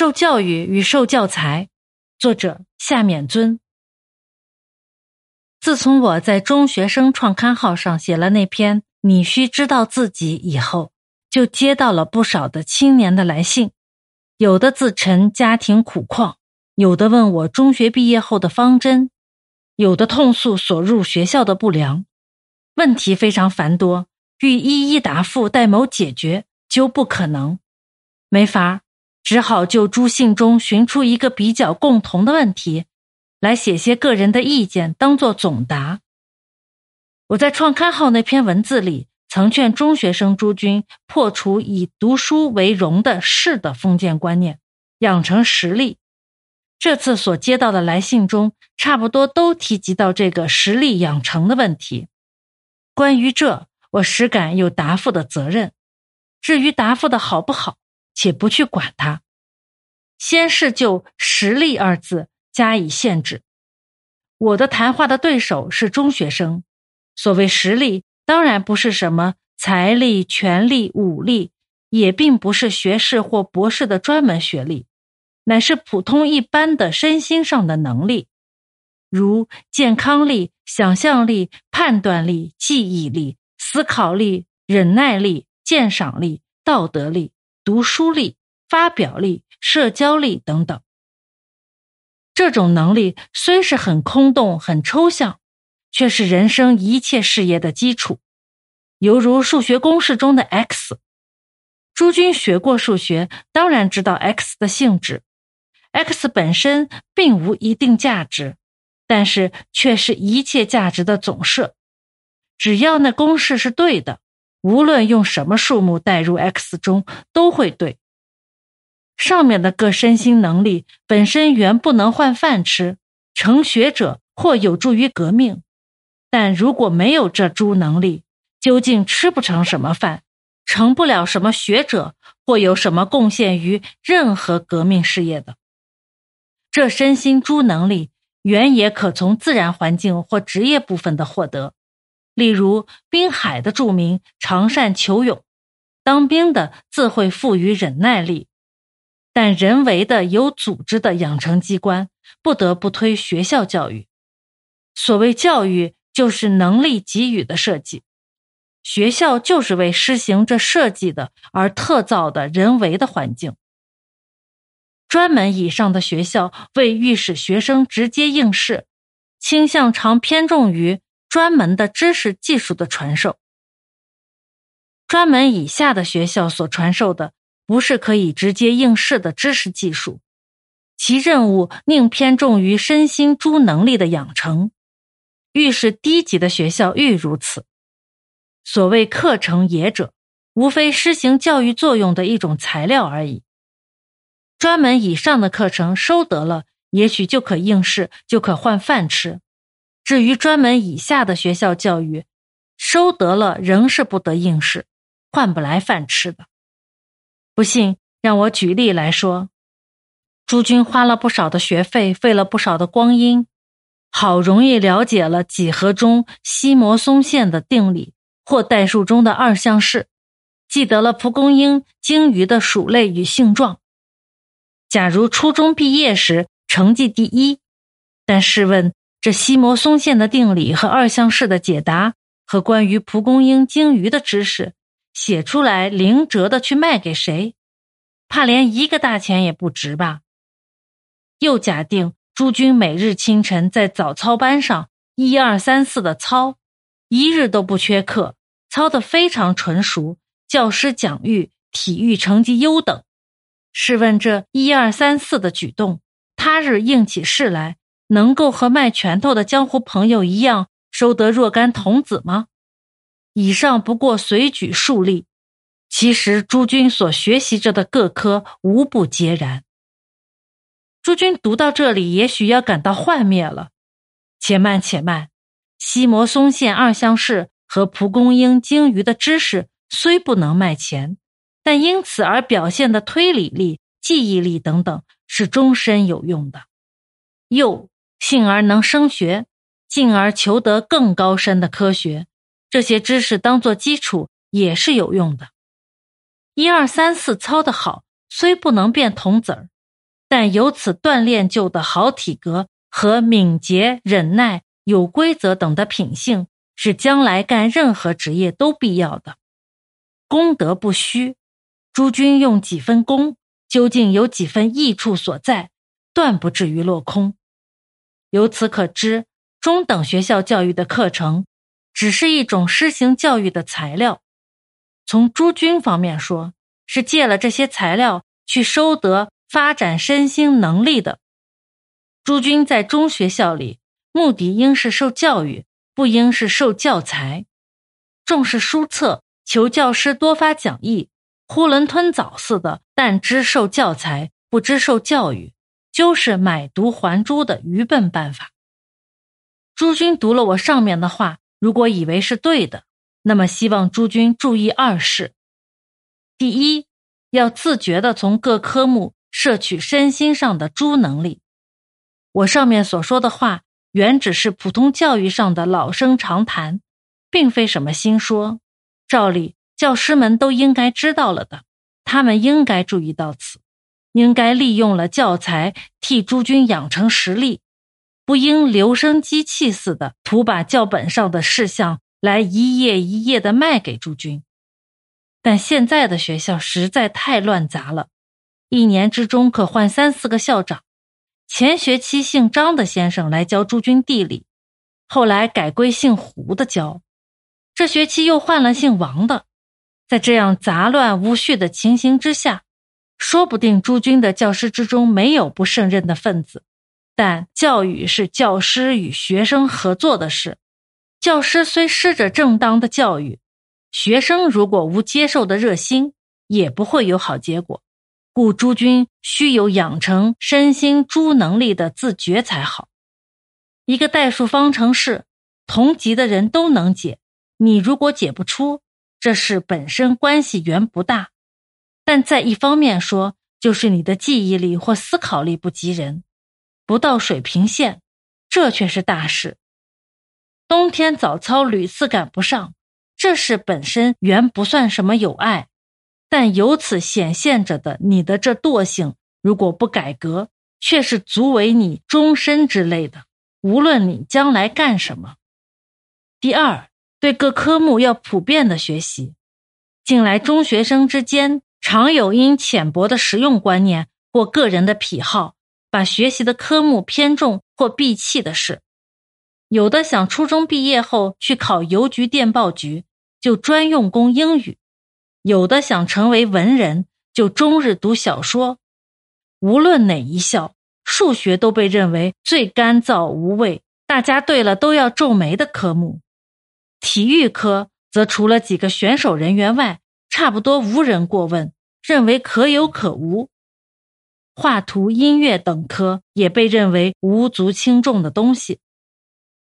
受教育与受教材，作者夏勉尊。自从我在中学生创刊号上写了那篇“你需知道自己”以后，就接到了不少的青年的来信，有的自陈家庭苦况，有的问我中学毕业后的方针，有的痛诉所入学校的不良，问题非常繁多，欲一一答复待某解决，就不可能，没法只好就诸信中寻出一个比较共同的问题。来写些个人的意见，当做总答。我在创刊号那篇文字里，曾劝中学生诸君破除以读书为荣的士的封建观念，养成实力。这次所接到的来信中，差不多都提及到这个实力养成的问题。关于这，我实感有答复的责任。至于答复的好不好，且不去管它，先是就“实力”二字。加以限制。我的谈话的对手是中学生。所谓实力，当然不是什么财力、权力、武力，也并不是学士或博士的专门学历，乃是普通一般的身心上的能力，如健康力、想象力、判断力、记忆力、思考力、忍耐力、鉴赏力、道德力、读书力、发表力、社交力等等。这种能力虽是很空洞、很抽象，却是人生一切事业的基础，犹如数学公式中的 x。诸君学过数学，当然知道 x 的性质。x 本身并无一定价值，但是却是一切价值的总设。只要那公式是对的，无论用什么数目代入 x 中，都会对。上面的各身心能力本身原不能换饭吃，成学者或有助于革命，但如果没有这诸能力，究竟吃不成什么饭，成不了什么学者，或有什么贡献于任何革命事业的。这身心诸能力原也可从自然环境或职业部分的获得，例如滨海的著名常善求勇，当兵的自会富于忍耐力。但人为的有组织的养成机关，不得不推学校教育。所谓教育，就是能力给予的设计。学校就是为施行这设计的而特造的人为的环境。专门以上的学校，为欲使学生直接应试，倾向常偏重于专门的知识技术的传授。专门以下的学校所传授的。不是可以直接应试的知识技术，其任务宁偏重于身心诸能力的养成。愈是低级的学校愈如此。所谓课程也者，无非施行教育作用的一种材料而已。专门以上的课程收得了，也许就可应试，就可换饭吃。至于专门以下的学校教育，收得了仍是不得应试，换不来饭吃的。不信，让我举例来说。诸君花了不少的学费，费了不少的光阴，好容易了解了几何中西摩松线的定理，或代数中的二项式，记得了蒲公英、鲸鱼的属类与性状。假如初中毕业时成绩第一，但试问这西摩松线的定理和二项式的解答，和关于蒲公英、鲸鱼的知识。写出来零折的去卖给谁？怕连一个大钱也不值吧？又假定诸君每日清晨在早操班上一二三四的操，一日都不缺课，操得非常纯熟，教师讲誉，体育成绩优等。试问这一二三四的举动，他日应起事来，能够和卖拳头的江湖朋友一样收得若干童子吗？以上不过随举数例，其实诸君所学习着的各科无不皆然。诸君读到这里，也许要感到幻灭了。且慢且慢，西摩松线二项式和蒲公英、鲸鱼的知识虽不能卖钱，但因此而表现的推理力、记忆力等等，是终身有用的。又幸而能升学，进而求得更高深的科学。这些知识当做基础也是有用的。一二三四操的好，虽不能变童子儿，但由此锻炼就的好体格和敏捷、忍耐、有规则等的品性，是将来干任何职业都必要的。功德不虚，诸君用几分功，究竟有几分益处所在，断不至于落空。由此可知，中等学校教育的课程，只是一种施行教育的材料。从诸君方面说，是借了这些材料去收得。发展身心能力的诸君在中学校里，目的应是受教育，不应是受教材。重视书册，求教师多发讲义，囫囵吞枣似的，但知受教材，不知受教育，就是买椟还珠的愚笨办法。诸君读了我上面的话，如果以为是对的，那么希望诸君注意二事：第一，要自觉的从各科目。摄取身心上的诸能力，我上面所说的话，原只是普通教育上的老生常谈，并非什么新说。照理，教师们都应该知道了的，他们应该注意到此，应该利用了教材替诸君养成实力，不应留声机器似的，图把教本上的事项来一页一页的卖给诸君。但现在的学校实在太乱杂了。一年之中可换三四个校长。前学期姓张的先生来教诸君地理，后来改归姓胡的教。这学期又换了姓王的。在这样杂乱无序的情形之下，说不定诸君的教师之中没有不胜任的分子。但教育是教师与学生合作的事，教师虽施着正当的教育，学生如果无接受的热心，也不会有好结果。故诸君须有养成身心诸能力的自觉才好。一个代数方程式，同级的人都能解。你如果解不出，这事本身关系原不大。但在一方面说，就是你的记忆力或思考力不及人，不到水平线，这却是大事。冬天早操屡次赶不上，这事本身原不算什么有碍。但由此显现着的你的这惰性，如果不改革，却是足为你终身之类的。无论你将来干什么。第二，对各科目要普遍的学习。近来中学生之间常有因浅薄的实用观念或个人的癖好，把学习的科目偏重或闭弃的事。有的想初中毕业后去考邮局、电报局，就专用功英语。有的想成为文人，就终日读小说。无论哪一校，数学都被认为最干燥无味，大家对了都要皱眉的科目。体育科则除了几个选手人员外，差不多无人过问，认为可有可无。画图、音乐等科也被认为无足轻重的东西。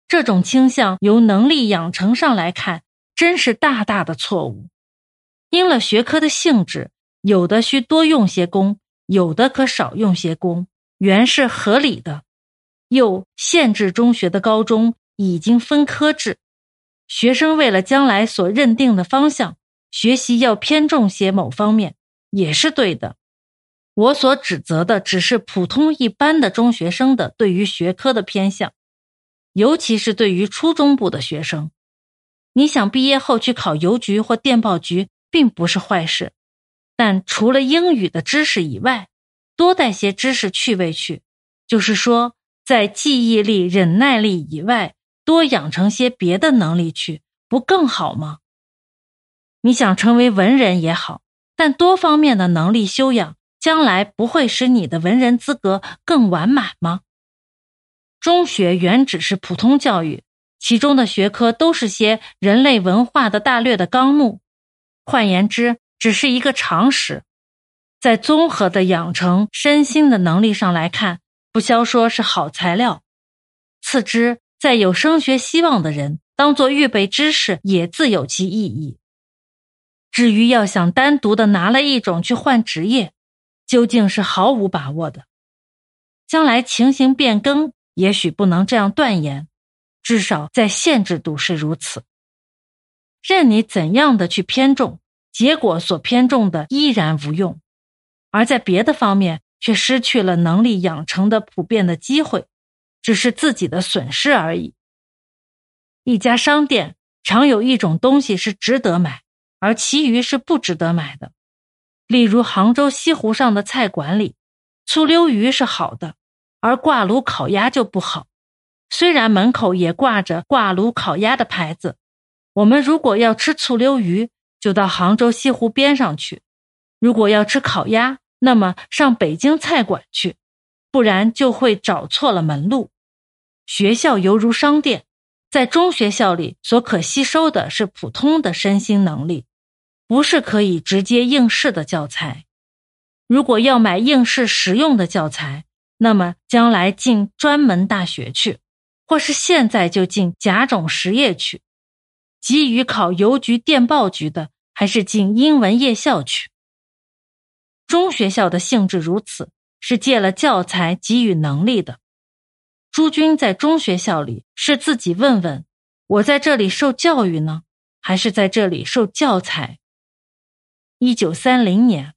这种倾向由能力养成上来看，真是大大的错误。因了学科的性质，有的需多用些功，有的可少用些功，原是合理的。又县制中学的高中已经分科制，学生为了将来所认定的方向，学习要偏重些某方面，也是对的。我所指责的只是普通一般的中学生的对于学科的偏向，尤其是对于初中部的学生。你想毕业后去考邮局或电报局？并不是坏事，但除了英语的知识以外，多带些知识趣味去，就是说，在记忆力、忍耐力以外，多养成些别的能力去，不更好吗？你想成为文人也好，但多方面的能力修养，将来不会使你的文人资格更完满吗？中学原只是普通教育，其中的学科都是些人类文化的大略的纲目。换言之，只是一个常识，在综合的养成身心的能力上来看，不消说是好材料。次之，在有升学希望的人，当做预备知识也自有其意义。至于要想单独的拿了一种去换职业，究竟是毫无把握的。将来情形变更，也许不能这样断言，至少在限制度是如此。任你怎样的去偏重，结果所偏重的依然无用；而在别的方面，却失去了能力养成的普遍的机会，只是自己的损失而已。一家商店常有一种东西是值得买，而其余是不值得买的。例如杭州西湖上的菜馆里，醋溜鱼是好的，而挂炉烤鸭就不好。虽然门口也挂着挂炉烤鸭的牌子，我们如果要吃醋溜鱼，就到杭州西湖边上去；如果要吃烤鸭，那么上北京菜馆去，不然就会找错了门路。学校犹如商店，在中学校里所可吸收的是普通的身心能力。不是可以直接应试的教材。如果要买应试实用的教材，那么将来进专门大学去，或是现在就进甲种实业去。急于考邮局电报局的，还是进英文夜校去。中学校的性质如此，是借了教材给予能力的。诸君在中学校里，是自己问问：我在这里受教育呢，还是在这里受教材？一九三零年，